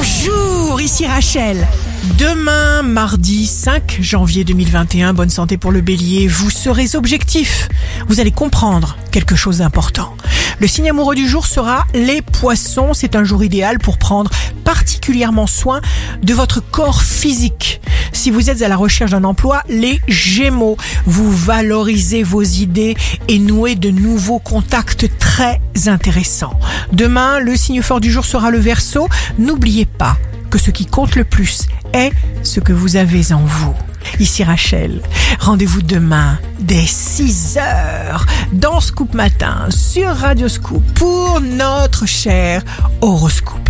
Bonjour, ici Rachel. Demain, mardi 5 janvier 2021, bonne santé pour le bélier, vous serez objectif. Vous allez comprendre quelque chose d'important. Le signe amoureux du jour sera les poissons. C'est un jour idéal pour prendre particulièrement soin de votre corps physique. Si vous êtes à la recherche d'un emploi, les gémeaux, vous valorisez vos idées et nouez de nouveaux contacts très intéressants. Demain, le signe fort du jour sera le verso. N'oubliez pas que ce qui compte le plus est ce que vous avez en vous. Ici Rachel, rendez-vous demain dès 6 heures dans Scoop Matin sur Radio Scoop pour notre cher horoscope.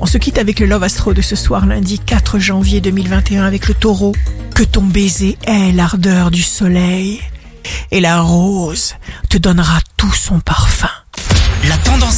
On se quitte avec le Love Astro de ce soir lundi 4 janvier 2021 avec le taureau. Que ton baiser est l'ardeur du soleil et la rose te donnera tout son parfum.